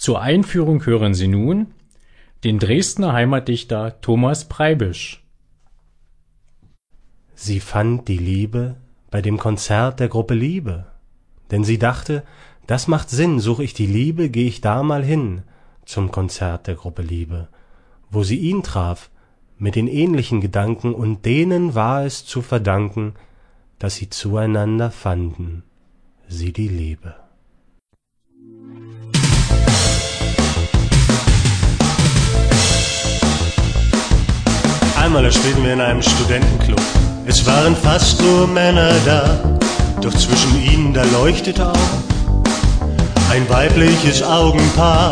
Zur Einführung hören Sie nun den Dresdner Heimatdichter Thomas Preibisch. Sie fand die Liebe bei dem Konzert der Gruppe Liebe, denn sie dachte, das macht Sinn, such ich die Liebe, geh ich da mal hin zum Konzert der Gruppe Liebe, wo sie ihn traf mit den ähnlichen Gedanken, und denen war es zu verdanken, dass sie zueinander fanden, sie die Liebe. Einmal spielten wir in einem Studentenclub. Es waren fast nur Männer da, doch zwischen ihnen da leuchtete auch ein weibliches Augenpaar.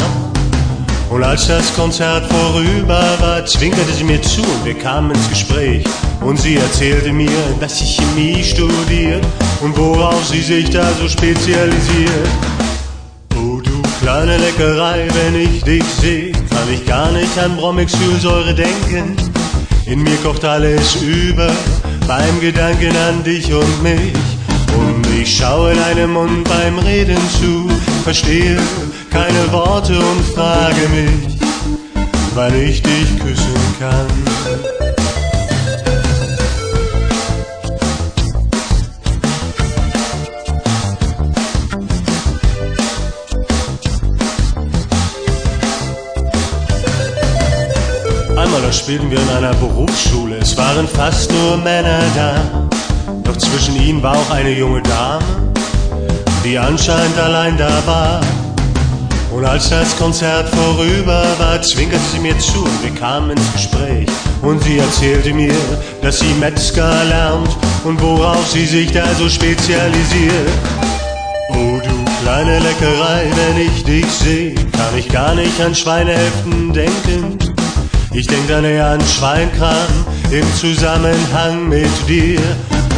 Und als das Konzert vorüber war, zwinkerte sie mir zu und wir kamen ins Gespräch. Und sie erzählte mir, dass sie Chemie studiert und worauf sie sich da so spezialisiert. Oh du kleine Leckerei, wenn ich dich seh, kann ich gar nicht an Bromexylsäure denken. In mir kocht alles über beim Gedanken an dich und mich. Und ich schaue deinem Mund beim Reden zu, verstehe keine Worte und frage mich, wann ich dich küssen kann. Spielten wir in einer Berufsschule, es waren fast nur Männer da. Doch zwischen ihnen war auch eine junge Dame, die anscheinend allein da war. Und als das Konzert vorüber war, zwinkerte sie mir zu und wir kamen ins Gespräch. Und sie erzählte mir, dass sie Metzger lernt und worauf sie sich da so spezialisiert. Oh du kleine Leckerei, wenn ich dich seh, kann ich gar nicht an Schweinehälften denken. Ich denk dann eher an Schweinkram im Zusammenhang mit dir.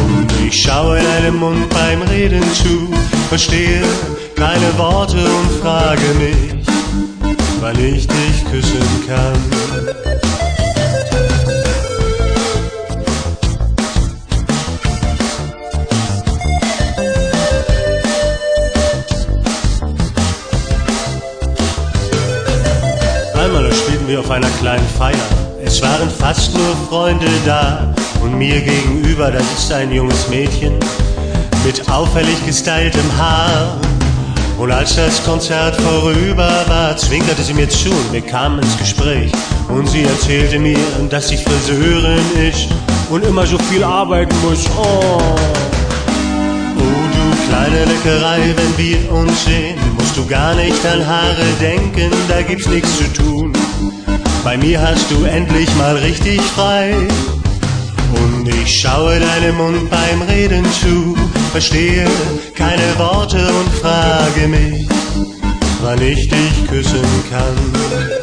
Und ich schaue deinem Mund beim Reden zu, verstehe keine Worte und frage mich, wann ich dich küssen kann. Wir auf einer kleinen Feier. Es waren fast nur Freunde da. Und mir gegenüber, das ist ein junges Mädchen mit auffällig gestyltem Haar. Und als das Konzert vorüber war, zwinkerte sie mir zu und wir kamen ins Gespräch. Und sie erzählte mir, dass sie Friseurin ist und immer so viel arbeiten muss. Oh, oh du kleine Leckerei, wenn wir uns sehen, musst du gar nicht an Haare denken, da gibt's nichts zu tun. Bei mir hast du endlich mal richtig frei. Und ich schaue deinem Mund beim Reden zu, verstehe keine Worte und frage mich, wann ich dich küssen kann.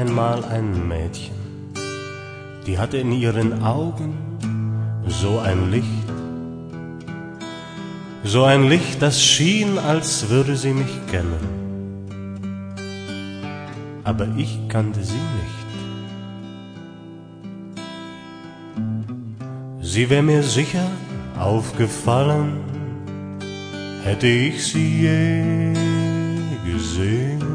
Einmal ein Mädchen, die hatte in ihren Augen so ein Licht, so ein Licht, das schien, als würde sie mich kennen. Aber ich kannte sie nicht. Sie wär mir sicher aufgefallen, hätte ich sie je gesehen.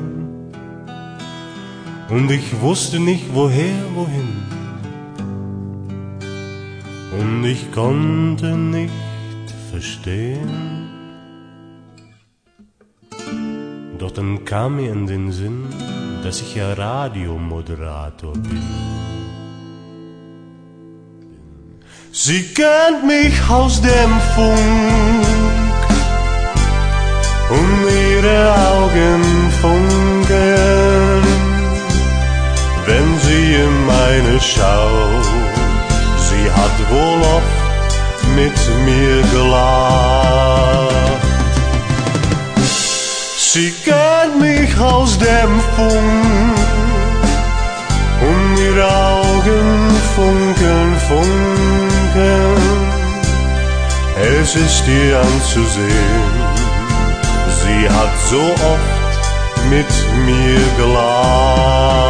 Und ich wusste nicht woher, wohin. Und ich konnte nicht verstehen. Doch dann kam mir in den Sinn, dass ich ja Radiomoderator bin. Sie kennt mich aus dem Funk und ihre Augen funkeln, in meine schaut. Sie hat wohl oft mit mir gelacht. Sie kennt mich aus dem Funk und ihre Augen funkeln, funkeln. Es ist ihr anzusehen, sie hat so oft mit mir gelacht.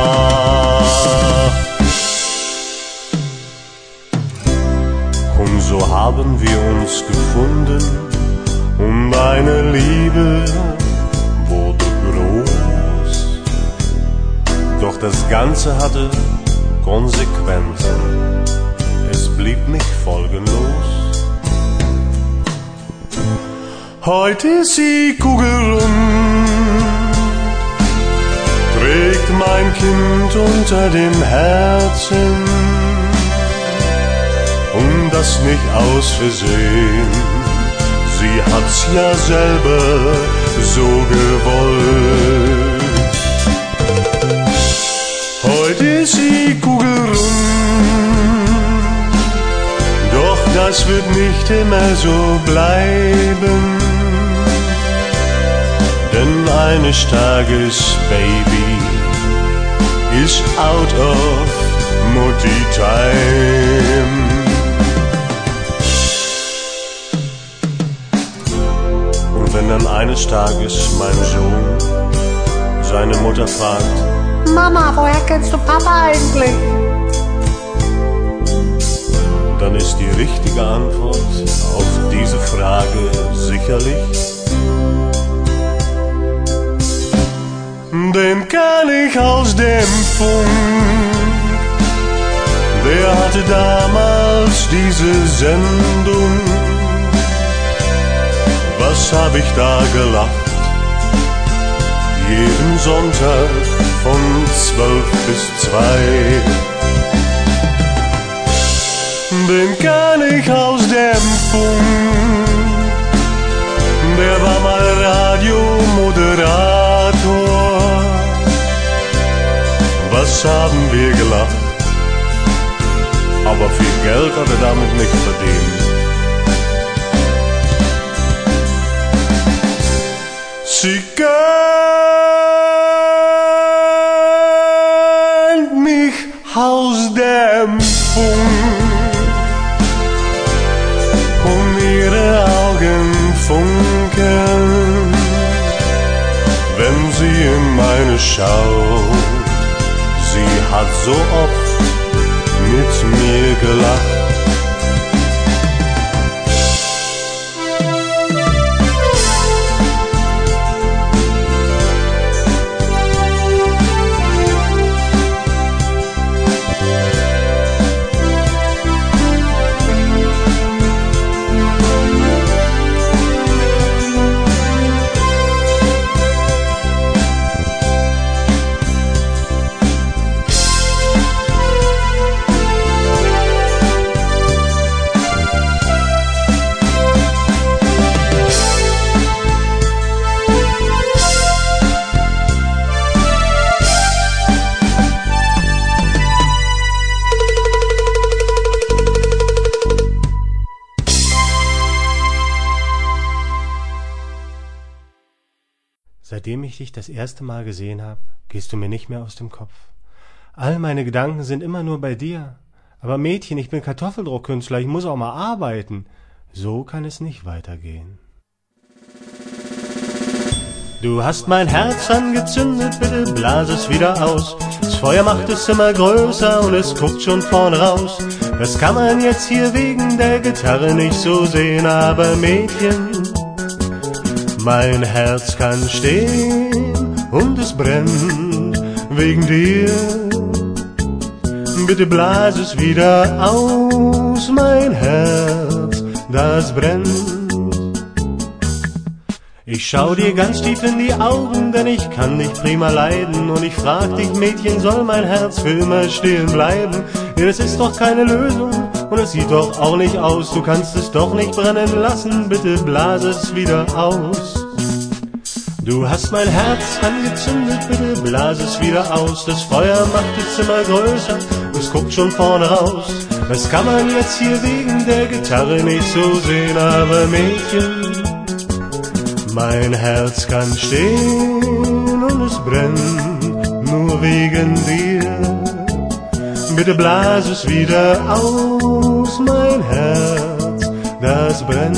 Und so haben wir uns gefunden und eine Liebe wurde groß. Doch das Ganze hatte Konsequenzen, es blieb nicht folgenlos. Heute ist sie kugelrund, trägt mein Kind unter dem Herzen und das nicht aus Versehen. Sie hat's ja selber so gewollt. Heute ist sie kugelrund, doch das wird nicht immer so bleiben. Denn eines Tages, Baby, is out of Mutti Time. Und wenn dann eines Tages mein Sohn seine Mutter fragt, Mama, woher kennst du Papa eigentlich? dann ist die richtige Antwort auf diese Frage sicherlich. Den ich aus dem Funk. Der hatte damals diese Sendung. Was hab ich da gelacht? Jeden Sonntag von zwölf bis zwei. Den ich aus dem Funk. Der war mal Radiomoderator. Was haben wir gelacht? Aber viel Geld hat er damit nicht verdient. Sie kennt mich aus dem Funk und ihre Augen funkeln, wenn sie in meine schaut. Hat so oft mit mir gelacht. Seitdem ich dich das erste Mal gesehen habe, gehst du mir nicht mehr aus dem Kopf. All meine Gedanken sind immer nur bei dir. Aber Mädchen, ich bin Kartoffeldruckkünstler, ich muss auch mal arbeiten. So kann es nicht weitergehen. Du hast mein Herz angezündet, bitte blas es wieder aus. Das Feuer macht es immer größer und es guckt schon vorn raus. Das kann man jetzt hier wegen der Gitarre nicht so sehen, aber Mädchen, mein Herz kann stehen und es brennt wegen dir. Bitte blas es wieder aus, mein Herz, das brennt. Ich schau dir ganz tief in die Augen, denn ich kann dich prima leiden. Und ich frag dich, Mädchen, soll mein Herz für immer stehen bleiben? Ja, das ist doch keine Lösung und es sieht doch auch nicht aus. Du kannst es doch nicht brennen lassen, bitte blas es wieder aus. Du hast mein Herz angezündet, bitte blas es wieder aus. Das Feuer macht es immer größer, es guckt schon vorne raus. Das kann man jetzt hier wegen der Gitarre nicht so sehen, aber Mädchen, Mein Herz kann stehen und es brennt nur wegen dir. Bitte blas es wieder aus, mein Herz, das brennt.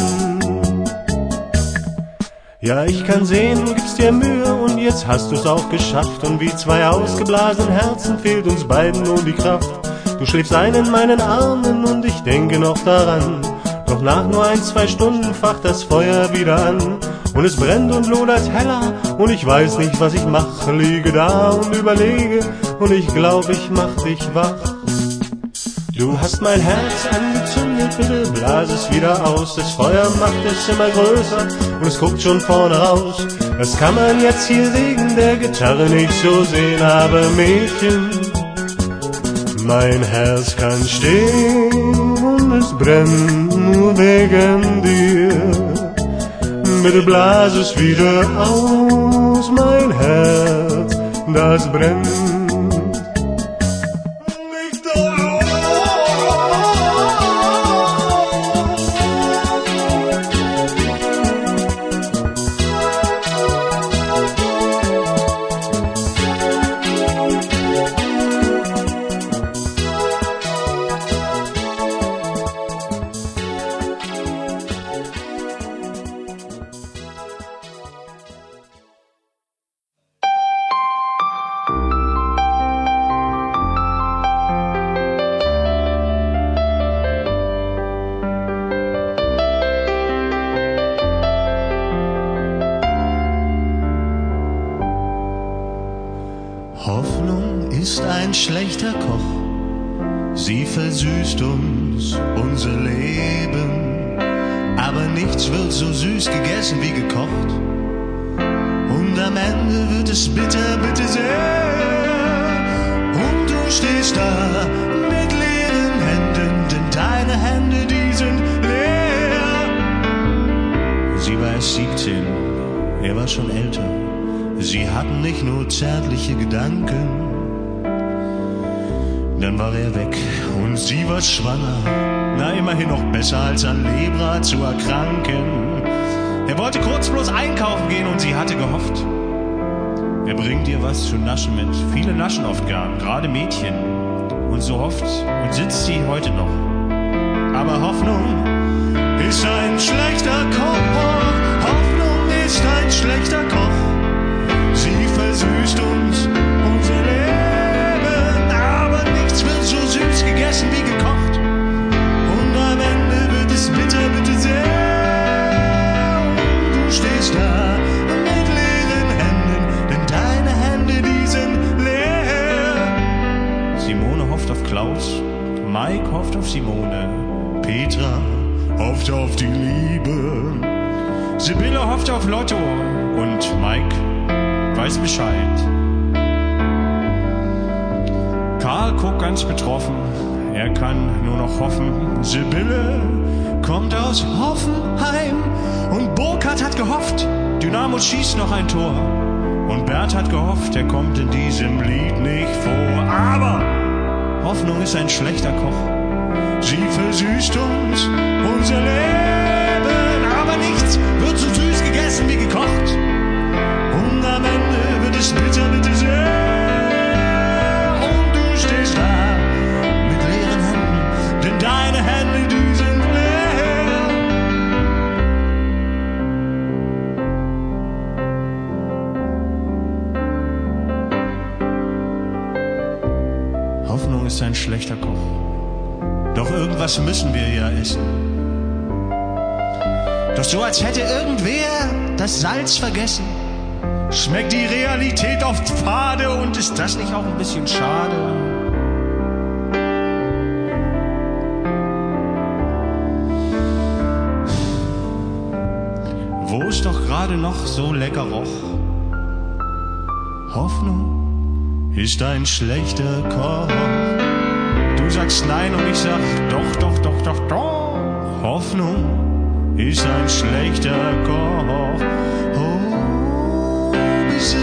Ja, ich kann sehen, du gibst dir Mühe und jetzt hast du's auch geschafft. Und wie zwei ausgeblasenen Herzen fehlt uns beiden nun die Kraft. Du schläfst ein in meinen Armen und ich denke noch daran. Doch nach nur ein, zwei Stunden facht das Feuer wieder an. Und es brennt und lodert heller und ich weiß nicht, was ich mache. Liege da und überlege und ich glaub, ich mach dich wach. Du hast mein Herz angezündet, bitte blas es wieder aus. Das Feuer macht es immer größer und es guckt schon vorne raus. Das kann man jetzt hier wegen der Gitarre nicht so sehen, aber Mädchen, mein Herz kann stehen und es brennt nur wegen dir. Bitte blas es wieder aus, mein Herz, das brennt. Versüßt uns unser Leben. Aber nichts wird so süß gegessen wie gekocht. Und am Ende wird es bitter, bitter sehr. Und du stehst da mit leeren Händen, denn deine Hände, die sind leer. Sie war erst 17, er war schon älter. Sie hatten nicht nur zärtliche Gedanken. Dann war er weg und sie war schwanger. Na, immerhin noch besser als an Lebra zu erkranken. Er wollte kurz bloß einkaufen gehen und sie hatte gehofft. Er bringt ihr was zu naschen mit. Viele naschen oft gern, gerade Mädchen. Und so hofft und sitzt sie heute noch. Aber Hoffnung ist ein schlechter Koch. Hoffnung ist ein schlechter Koch. Sie versüßt uns nichts wird so süß gegessen wie gekocht. Und am Ende wird es bitter, bitter sehr. Du stehst da mit leeren Händen, denn deine Hände, die sind leer. Simone hofft auf Klaus, Mike hofft auf Simone, Petra hofft auf die Liebe. Sibylle hofft auf Lotto und Mike weiß Bescheid. Karl guckt ganz betroffen, er kann nur noch hoffen. Sibylle kommt aus Hoffenheim und Burkhardt hat gehofft, Dynamo schießt noch ein Tor. Und Bert hat gehofft, er kommt in diesem Lied nicht vor. Aber Hoffnung ist ein schlechter Koch. Sie versüßt uns unser Leben, aber nichts wird so süß gegessen wie gekocht. Und am Ende wird es bitter, schlechter Koch. Doch irgendwas müssen wir ja essen. Doch so als hätte irgendwer das Salz vergessen. Schmeckt die Realität oft fade und ist das nicht auch ein bisschen schade? Wo es doch gerade noch so lecker roch. Hoffnung ist ein schlechter Koch. Du sagst nein und ich sag doch, doch, doch, doch, doch. Hoffnung ist ein schlechter Koch. Oh, is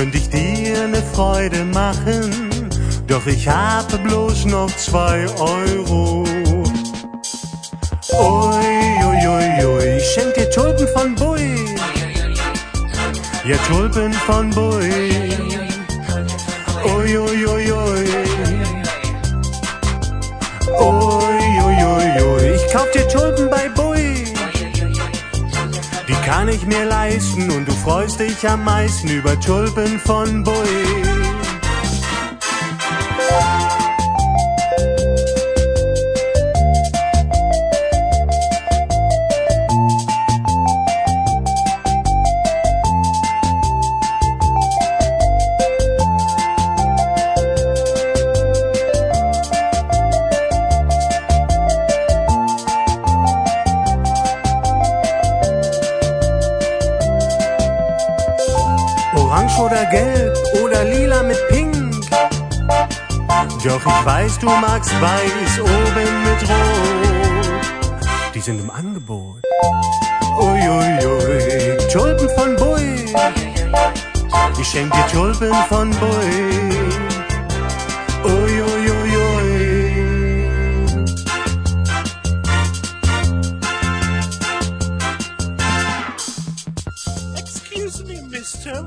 könnte ich dir ne Freude machen. Doch ich habe bloß noch zwei Euro. Ui, ui, ui, ui, ich schenk dir Tulpen von Bui. Ja, Tulpen von Bui. Ui, ui, ui, ui. Ui, ui, ui, ui. Ich kauf dir Tulpen bei Bui. Kann ich mir leisten und du freust dich am meisten über Tulpen von Bui. Magst weiß oben mit rot. Die sind im Angebot. Uiuiui, ui, ui. Tulpen von Bui. Ich schenk dir Tulpen von Bui. Excuse me, mister.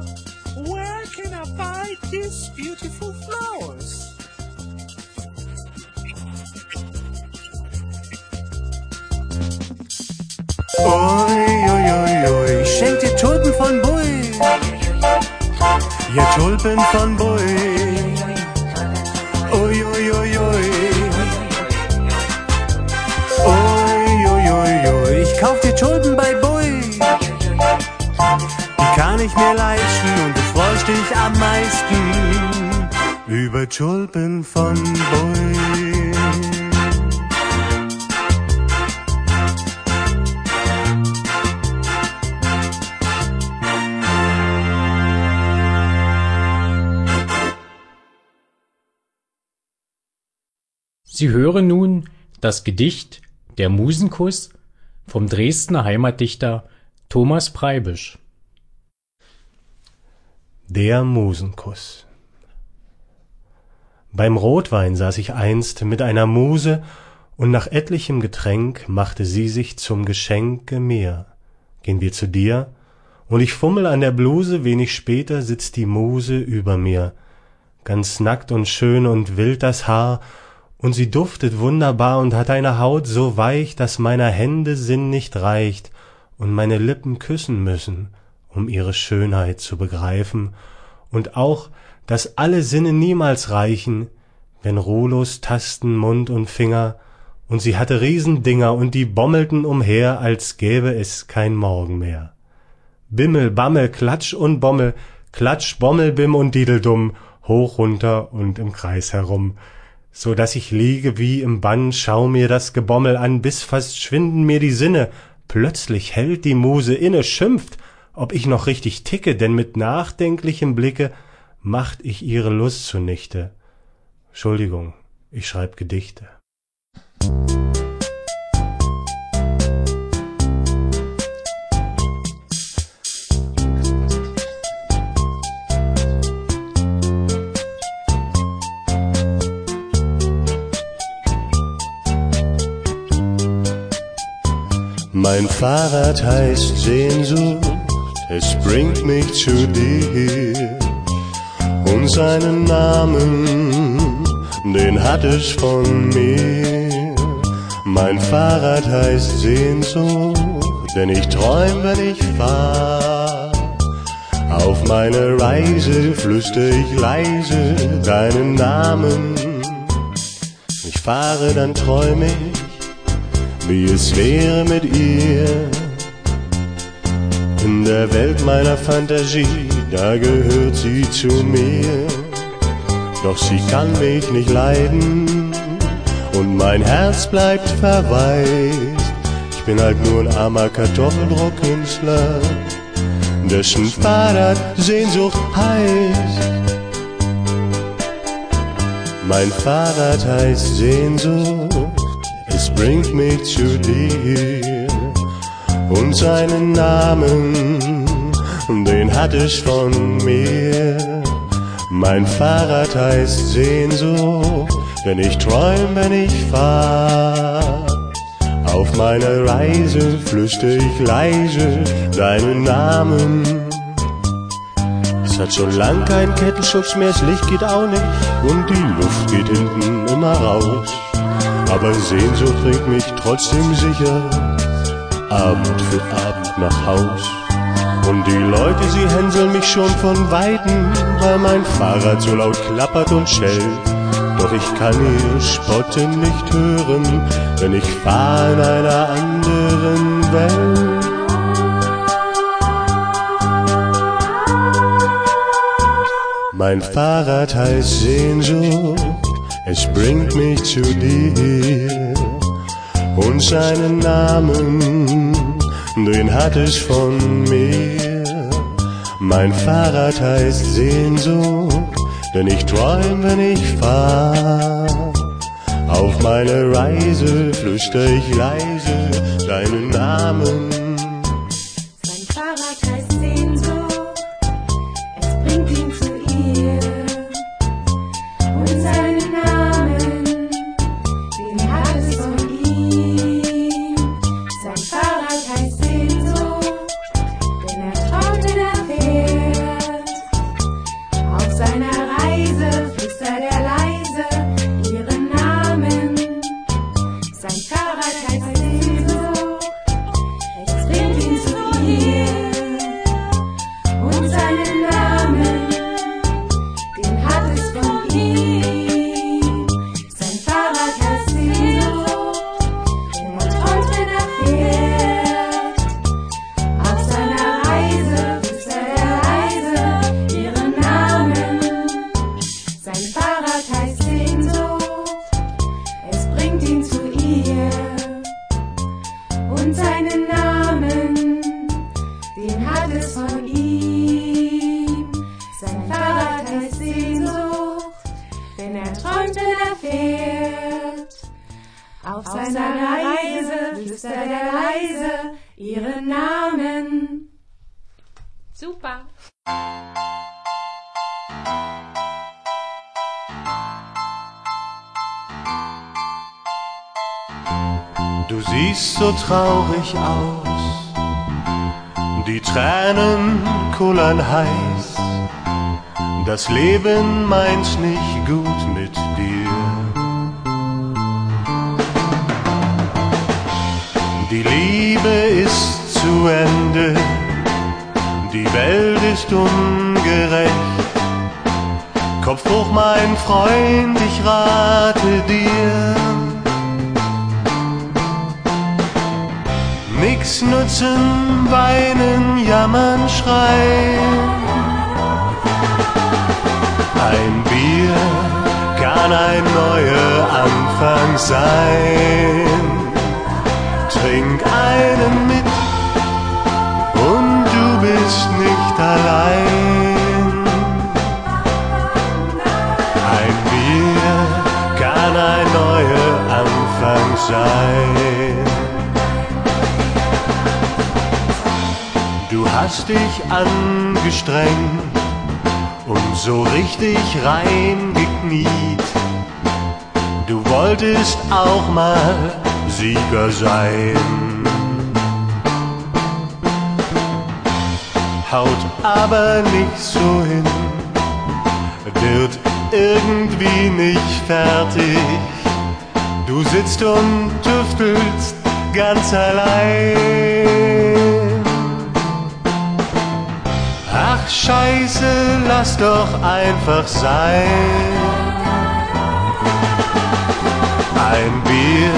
Where can I buy these beautiful flowers? Ui, ui, ui. Ich schenk dir Tulpen von Bui. Ja, Tulpen von Bui. Ui, ui, ui, ui. Ui, ui, ui, ui. Ich kauf dir Tulpen bei Bui. Die kann ich mir leisten und du freust dich am meisten über Tulpen von Bui. Sie hören nun das Gedicht Der Musenkuss vom Dresdner Heimatdichter Thomas Preibisch. Der Musenkuss Beim Rotwein saß ich einst mit einer Muse, und nach etlichem Getränk machte sie sich zum Geschenke mir. Gehn wir zu dir, und ich fummel an der Bluse, wenig später sitzt die Muse über mir, ganz nackt und schön und wild das Haar, und sie duftet wunderbar und hat eine Haut so weich, dass meiner Hände Sinn nicht reicht und meine Lippen küssen müssen, um ihre Schönheit zu begreifen, und auch, dass alle Sinne niemals reichen, wenn ruhlos tasten Mund und Finger, und sie hatte Riesendinger und die bommelten umher, als gäbe es kein Morgen mehr. Bimmel, Bammel, Klatsch und Bommel, Klatsch, Bommel, Bim und Dideldumm, hoch runter und im Kreis herum, so dass ich liege wie im Bann, schau mir das Gebommel an, bis fast schwinden mir die Sinne. Plötzlich hält die Muse inne, schimpft, ob ich noch richtig ticke, denn mit nachdenklichem Blicke macht ich ihre Lust zunichte. Entschuldigung, ich schreib Gedichte. Mein Fahrrad heißt Sehnsucht, es bringt mich zu dir. Und seinen Namen, den hat es von mir. Mein Fahrrad heißt Sehnsucht, denn ich träum, wenn ich fahr. Auf meine Reise flüster ich leise deinen Namen. Ich fahre, dann träume ich, wie es wäre mit ihr. In der Welt meiner Fantasie, da gehört sie zu mir. Doch sie kann mich nicht leiden und mein Herz bleibt verwaist. Ich bin halt nur ein armer Kartoffeldruckkünstler, dessen Vater Sehnsucht heißt. Mein Fahrrad heißt Sehnsucht, bringt mich zu dir und seinen Namen, den hat es von mir. Mein Fahrrad heißt Sehnsucht, denn ich träum, wenn ich fahr. Auf meiner Reise flüster ich leise deinen Namen. Es hat schon lang kein Kettenschutz mehr, das Licht geht auch nicht und die Luft geht hinten immer raus. Aber Sehnsucht bringt mich trotzdem sicher Abend für Abend nach Haus. Und die Leute, sie hänseln mich schon von Weitem, weil mein Fahrrad so laut klappert und schellt. Doch ich kann ihr Spotten nicht hören, denn ich fahr in einer anderen Welt. Mein Fahrrad heißt Sehnsucht, es bringt mich zu dir und seinen Namen, den hat es von mir. Mein Fahrrad heißt Sehnsucht, denn ich träum, wenn ich fahr. Auf meine Reise flüster ich leise deinen Namen. Heißt Sehnsucht, denn er träumt, wenn er fährt. Auf seiner Reise flüstert er leise ihren Namen. Super. Du siehst so traurig aus, die Tränen kullern heiß. Das Leben meint's nicht gut mit dir. Die Liebe ist zu Ende, die Welt ist ungerecht. Kopf hoch, mein Freund, ich rate dir. Nix nutzen, weinen, jammern, schreien. Ein Bier kann ein neuer Anfang sein. Trink einen mit und du bist nicht allein. Ein Bier kann ein neuer Anfang sein. Du hast dich angestrengt und so richtig reingekniet. Du wolltest auch mal Sieger sein. Haut aber nicht so hin, wird irgendwie nicht fertig. Du sitzt und tüftelst ganz allein. Ach scheiße, lass doch einfach sein. Ein Bier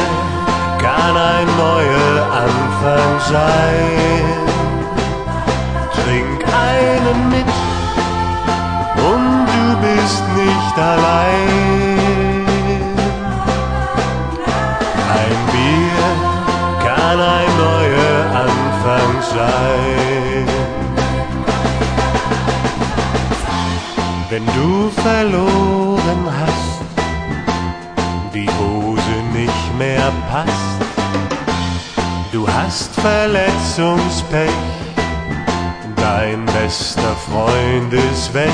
kann ein neuer Anfang sein. Trink einen mit und du bist nicht allein. Wenn du verloren hast, die Hose nicht mehr passt, du hast Verletzungspech, dein bester Freund ist weg,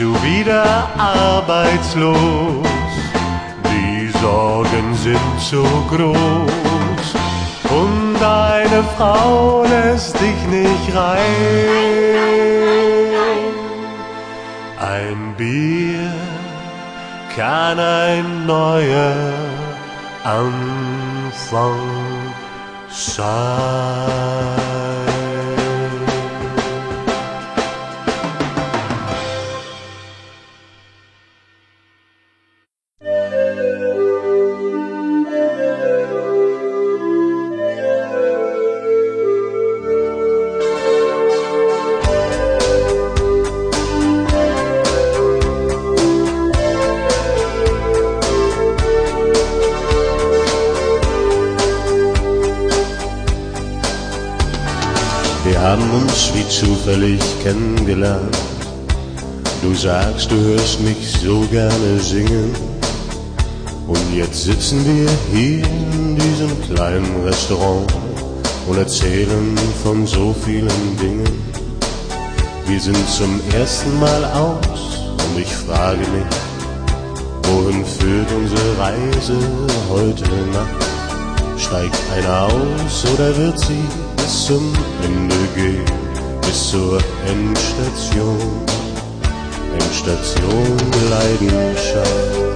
du wieder arbeitslos, die Sorgen sind so groß und deine Frau lässt dich nicht rein. Ein Bier kann ein neuer Anfang sein. Haben uns wie zufällig kennengelernt. Du sagst, du hörst mich so gerne singen. Und jetzt sitzen wir hier in diesem kleinen Restaurant und erzählen von so vielen Dingen. Wir sind zum ersten Mal aus und ich frage mich, wohin führt unsere Reise heute Nacht? Steigt einer aus oder wird sie bis zum Ende gehen, bis zur Endstation? Endstation Leidenschaft.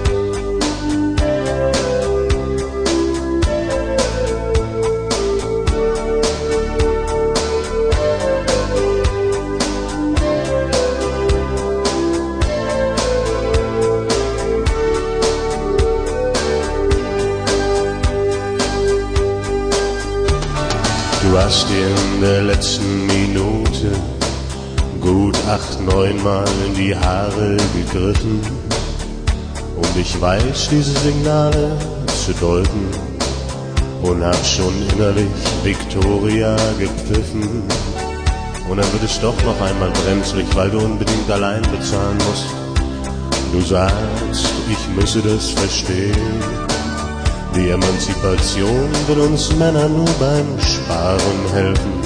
In der letzten Minute gut acht, neunmal in die Haare gegriffen. Und ich weiß diese Signale zu deuten und hab schon innerlich Victoria gepfiffen. Und dann wird es doch noch einmal brenzlig, weil du unbedingt allein bezahlen musst. Du sagst, ich müsse das verstehen. Die Emanzipation will uns Männer nur beim Sparen helfen.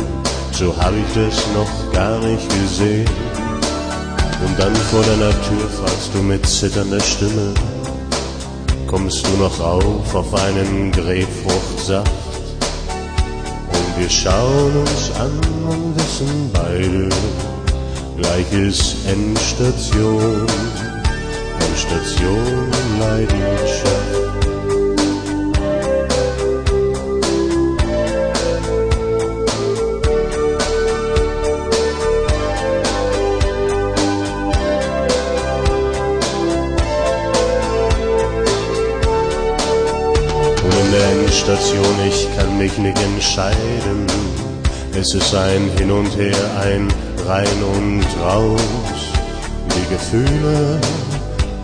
So hab ich das noch gar nicht gesehen. Und dann vor deiner Tür fragst du mit zitternder Stimme, kommst du noch auf auf einen Grapefruchtsaft? Und wir schauen uns an und wissen beide, gleich ist Endstation, Endstation Leidenschaft. Endstation, ich kann mich nicht entscheiden. Es ist ein Hin und Her, ein Rein und Raus. Die Gefühle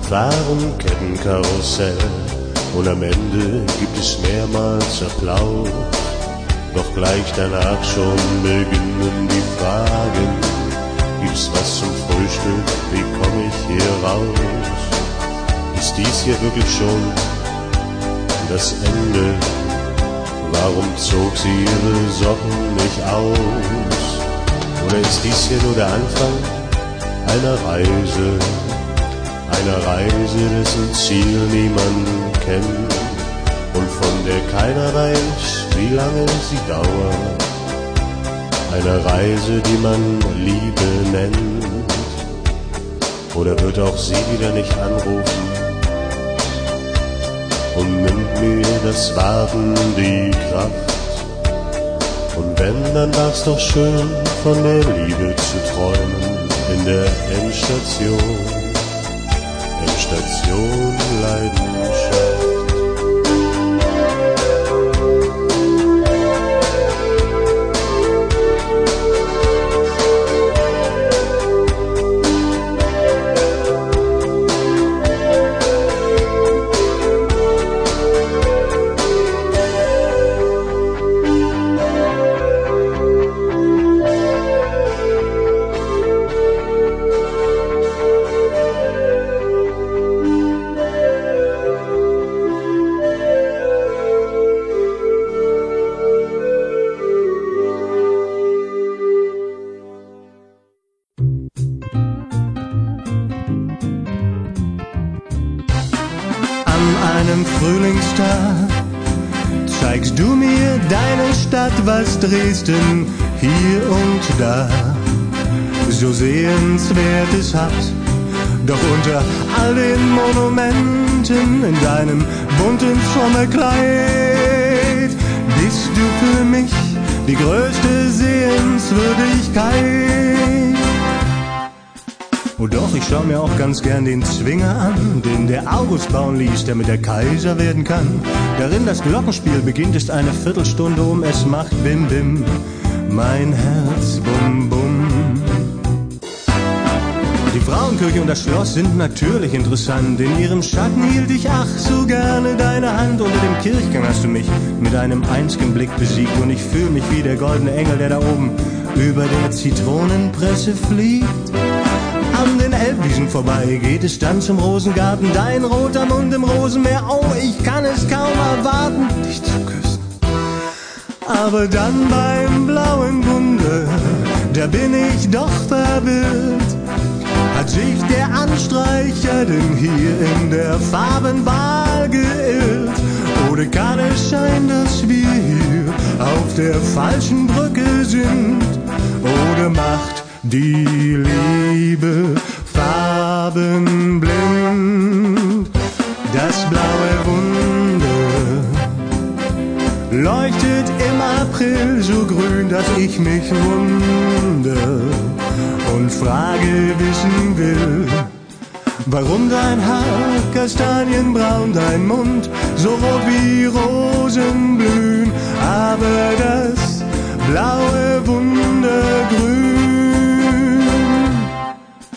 fahren Kettenkarussell. Und am Ende gibt es mehrmals Applaus. Doch gleich danach schon beginnen die Fragen. Gibt's was zum Frühstück? Wie komm ich hier raus? Ist dies hier wirklich schon das Ende. Warum zog sie ihre Socken nicht aus? Oder ist dies hier nur der Anfang einer Reise? Einer Reise, dessen Ziel niemand kennt und von der keiner weiß, wie lange sie dauert. Eine Reise, die man Liebe nennt. Oder wird auch sie wieder nicht anrufen? Und nimmt mir das Warten die Kraft. Und wenn, dann war's doch schön, von der Liebe zu träumen in der Endstation. Endstation Leidenschaft. In deinem bunten Sommerkleid bist du für mich die größte Sehenswürdigkeit. Oh doch, ich schau mir auch ganz gern den Zwinger an, den der August bauen ließ, der mit der Kaiser werden kann. Darin das Glockenspiel beginnt, ist eine Viertelstunde um, es macht Bim Bim, mein Herz Bum Bum. Frauenkirche und das Schloss sind natürlich interessant. In ihrem Schatten hielt ich ach so gerne deine Hand. Unter dem Kirchgang hast du mich mit einem einzigen Blick besiegt. Und ich fühle mich wie der goldene Engel, der da oben über der Zitronenpresse fliegt. An den Elbwiesen vorbei geht es dann zum Rosengarten. Dein roter Mund im Rosenmeer. Oh, ich kann es kaum erwarten, dich zu küssen. Aber dann beim blauen Bunde, da bin ich doch verwirrt. Hat sich der Anstreicher denn hier in der Farbenwahl geirrt? Oder kann es sein, dass wir hier auf der falschen Brücke sind? Oder macht die Liebe farbenblind? Das blaue Wunder leuchtet im April so grün, dass ich mich wundere und Frage wissen will, warum dein Haar kastanienbraun, dein Mund so rot wie Rosen blühen, aber das blaue Wundergrün.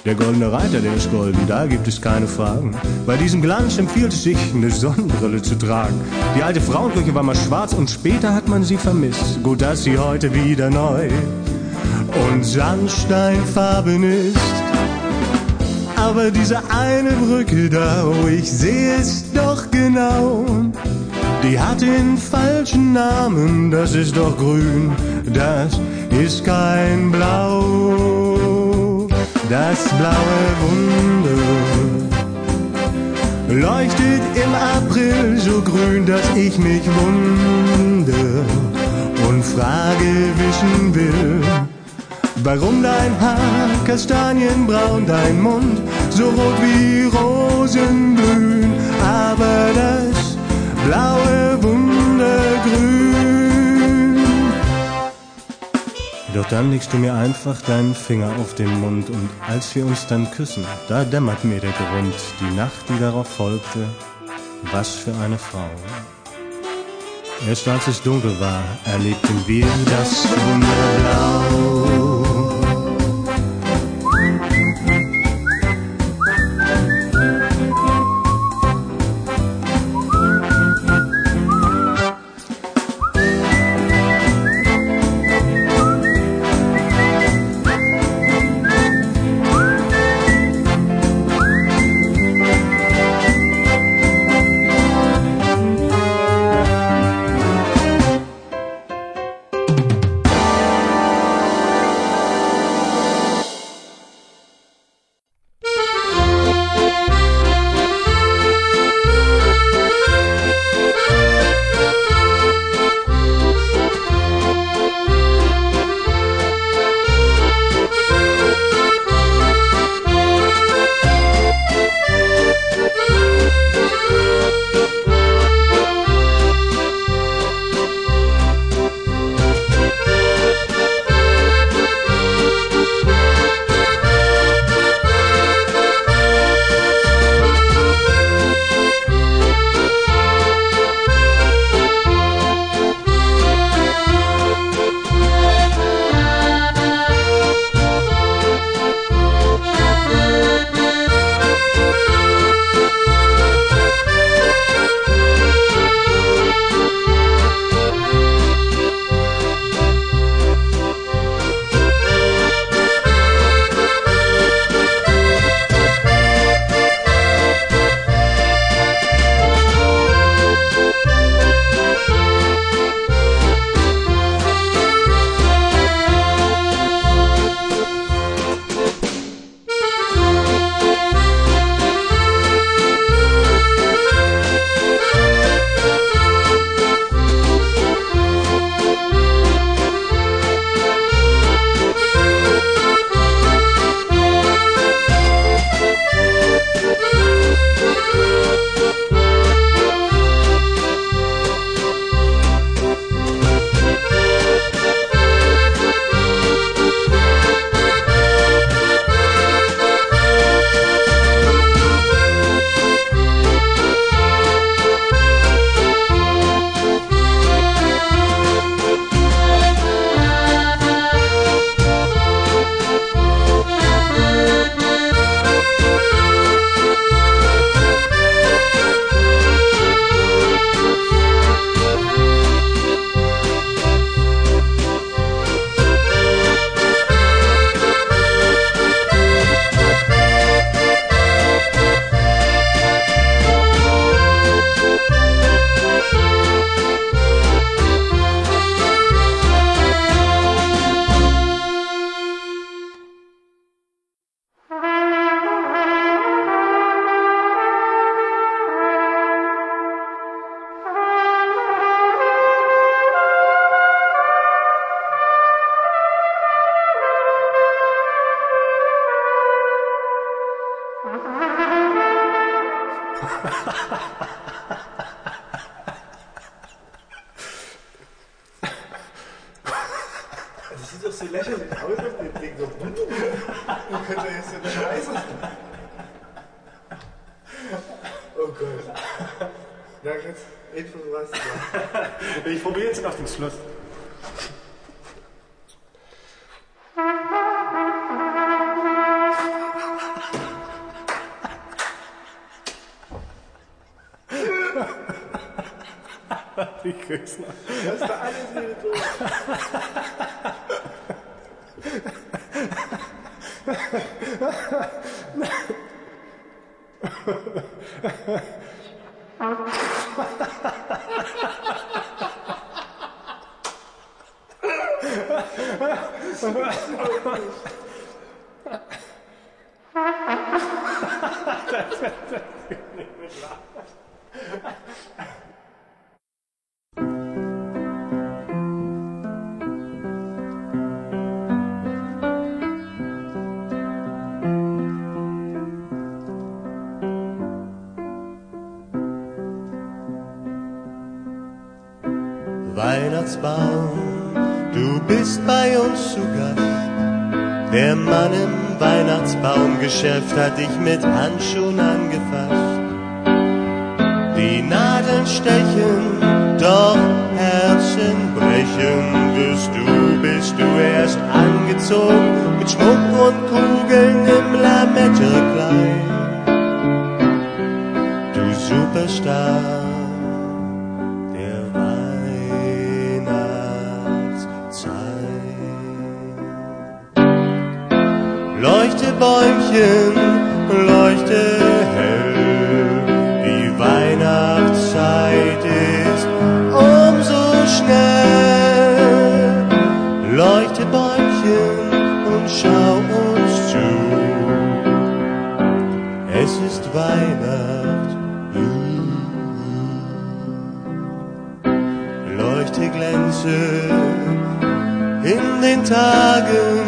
Der goldene Reiter, der ist golden, da gibt es keine Fragen. Bei diesem Glanz empfiehlt es sich, eine Sonnenbrille zu tragen. Die alte Frauenkirche war mal schwarz und später hat man sie vermisst. Gut, dass sie heute wieder neu und Sandsteinfarben ist. Aber diese eine Brücke da, oh, ich sehe es doch genau. Die hat den falschen Namen, das ist doch grün, das ist kein Blau. Das blaue Wunder leuchtet im April so grün, dass ich mich wundere und Frage wissen will. Warum dein Haar kastanienbraun, dein Mund so rot wie Rosen blühen, aber das blaue Wundergrün. Doch dann legst du mir einfach deinen Finger auf den Mund und als wir uns dann küssen, da dämmert mir der Grund, die Nacht, die darauf folgte, was für eine Frau. Erst als es dunkel war, erlebten wir das Wunderblau. Na, jetzt Info, was da. Ich probiere jetzt noch den Schluss. Die Grüßner. Das ist da alles wieder Weihnachtsbaumgeschäft hat dich mit Handschuhen angefasst. Die Nadeln stechen, doch Herzen brechen wirst du, bist du erst angezogen mit Schmuck und Kugeln im Lamettekleid. Du Superstar Bäumchen, leuchte hell, die Weihnachtszeit ist umso schnell. Leuchte Bäumchen und schau uns zu, es ist Weihnacht. Leuchte glänze in den Tagen,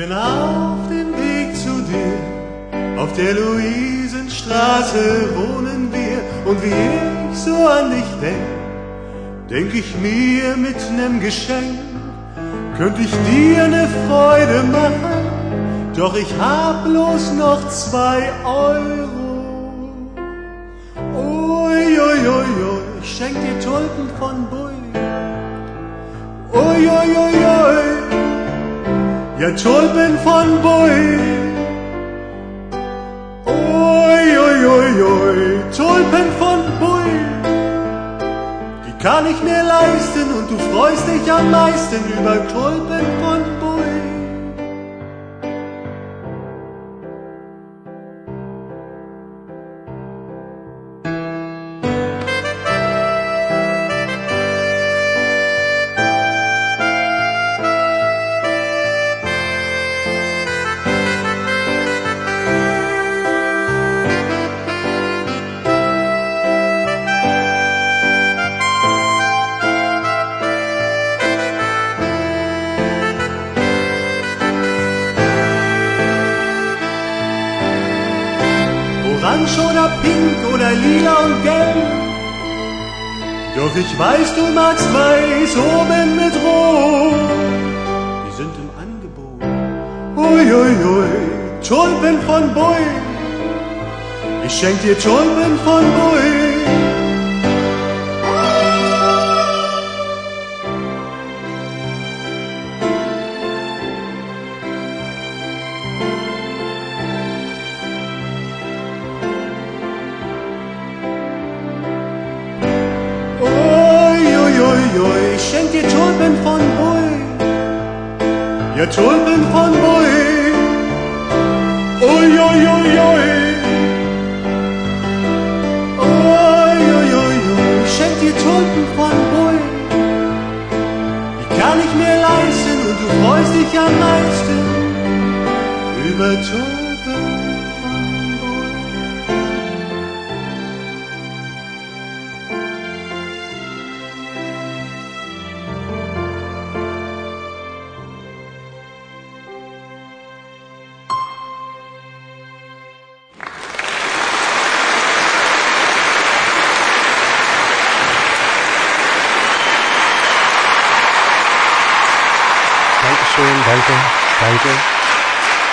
bin auf dem Weg zu dir, auf der Luisenstraße wohnen wir. Und wie ich so an dich denk, denk ich mir mit nem Geschenk, könnte ich dir ne Freude machen, doch ich hab bloß noch zwei Euro. Ui, ui, ui, ui, ich schenk dir Tulpen von. Ui, ui, ui, ui, ja Tulpen von Bui. Ui, ui, ui, ui, Tulpen von Bui. Die kann ich mir leisten und du freust dich am meisten über Tulpen oder lila und gelb. Doch ich weiß, du magst weiß oben mit rot. Die sind im Angebot. Ui, ui, ui, Tulpen von Bui. Ich schenk dir Tulpen von Bui. Ja, Tulpen danke.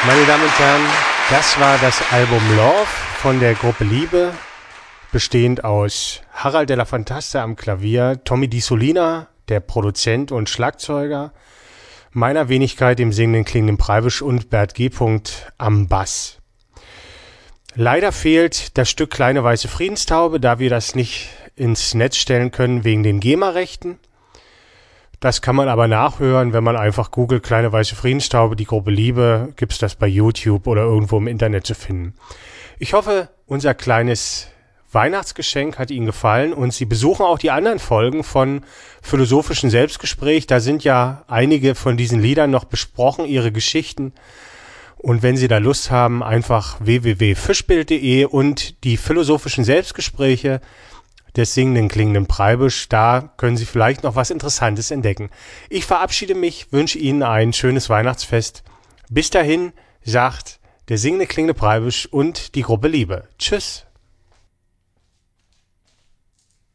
Meine Damen und Herren, das war das Album Love von der Gruppe Liebe, bestehend aus Harald de la Fantasta am Klavier, Tommy Di Solina, der Produzent und Schlagzeuger, meiner Wenigkeit im singenden klingenden Preibisch und Bert G. am Bass. Leider fehlt das Stück Kleine Weiße Friedenstaube, da wir das nicht ins Netz stellen können wegen den GEMA-Rechten. Das kann man aber nachhören, wenn man einfach googelt, kleine weiße Friedenstaube, die Gruppe Liebe, gibt's das bei YouTube oder irgendwo im Internet zu finden. Ich hoffe, unser kleines Weihnachtsgeschenk hat Ihnen gefallen und Sie besuchen auch die anderen Folgen von Philosophischen Selbstgespräch. Da sind ja einige von diesen Liedern noch besprochen, ihre Geschichten. Und wenn Sie da Lust haben, einfach www.fischbild.de und die Philosophischen Selbstgespräche des singenden klingenden Preibisch. Da können Sie vielleicht noch was Interessantes entdecken. Ich verabschiede mich, wünsche Ihnen ein schönes Weihnachtsfest. Bis dahin sagt der singende klingende Preibisch und die Gruppe Liebe. Tschüss.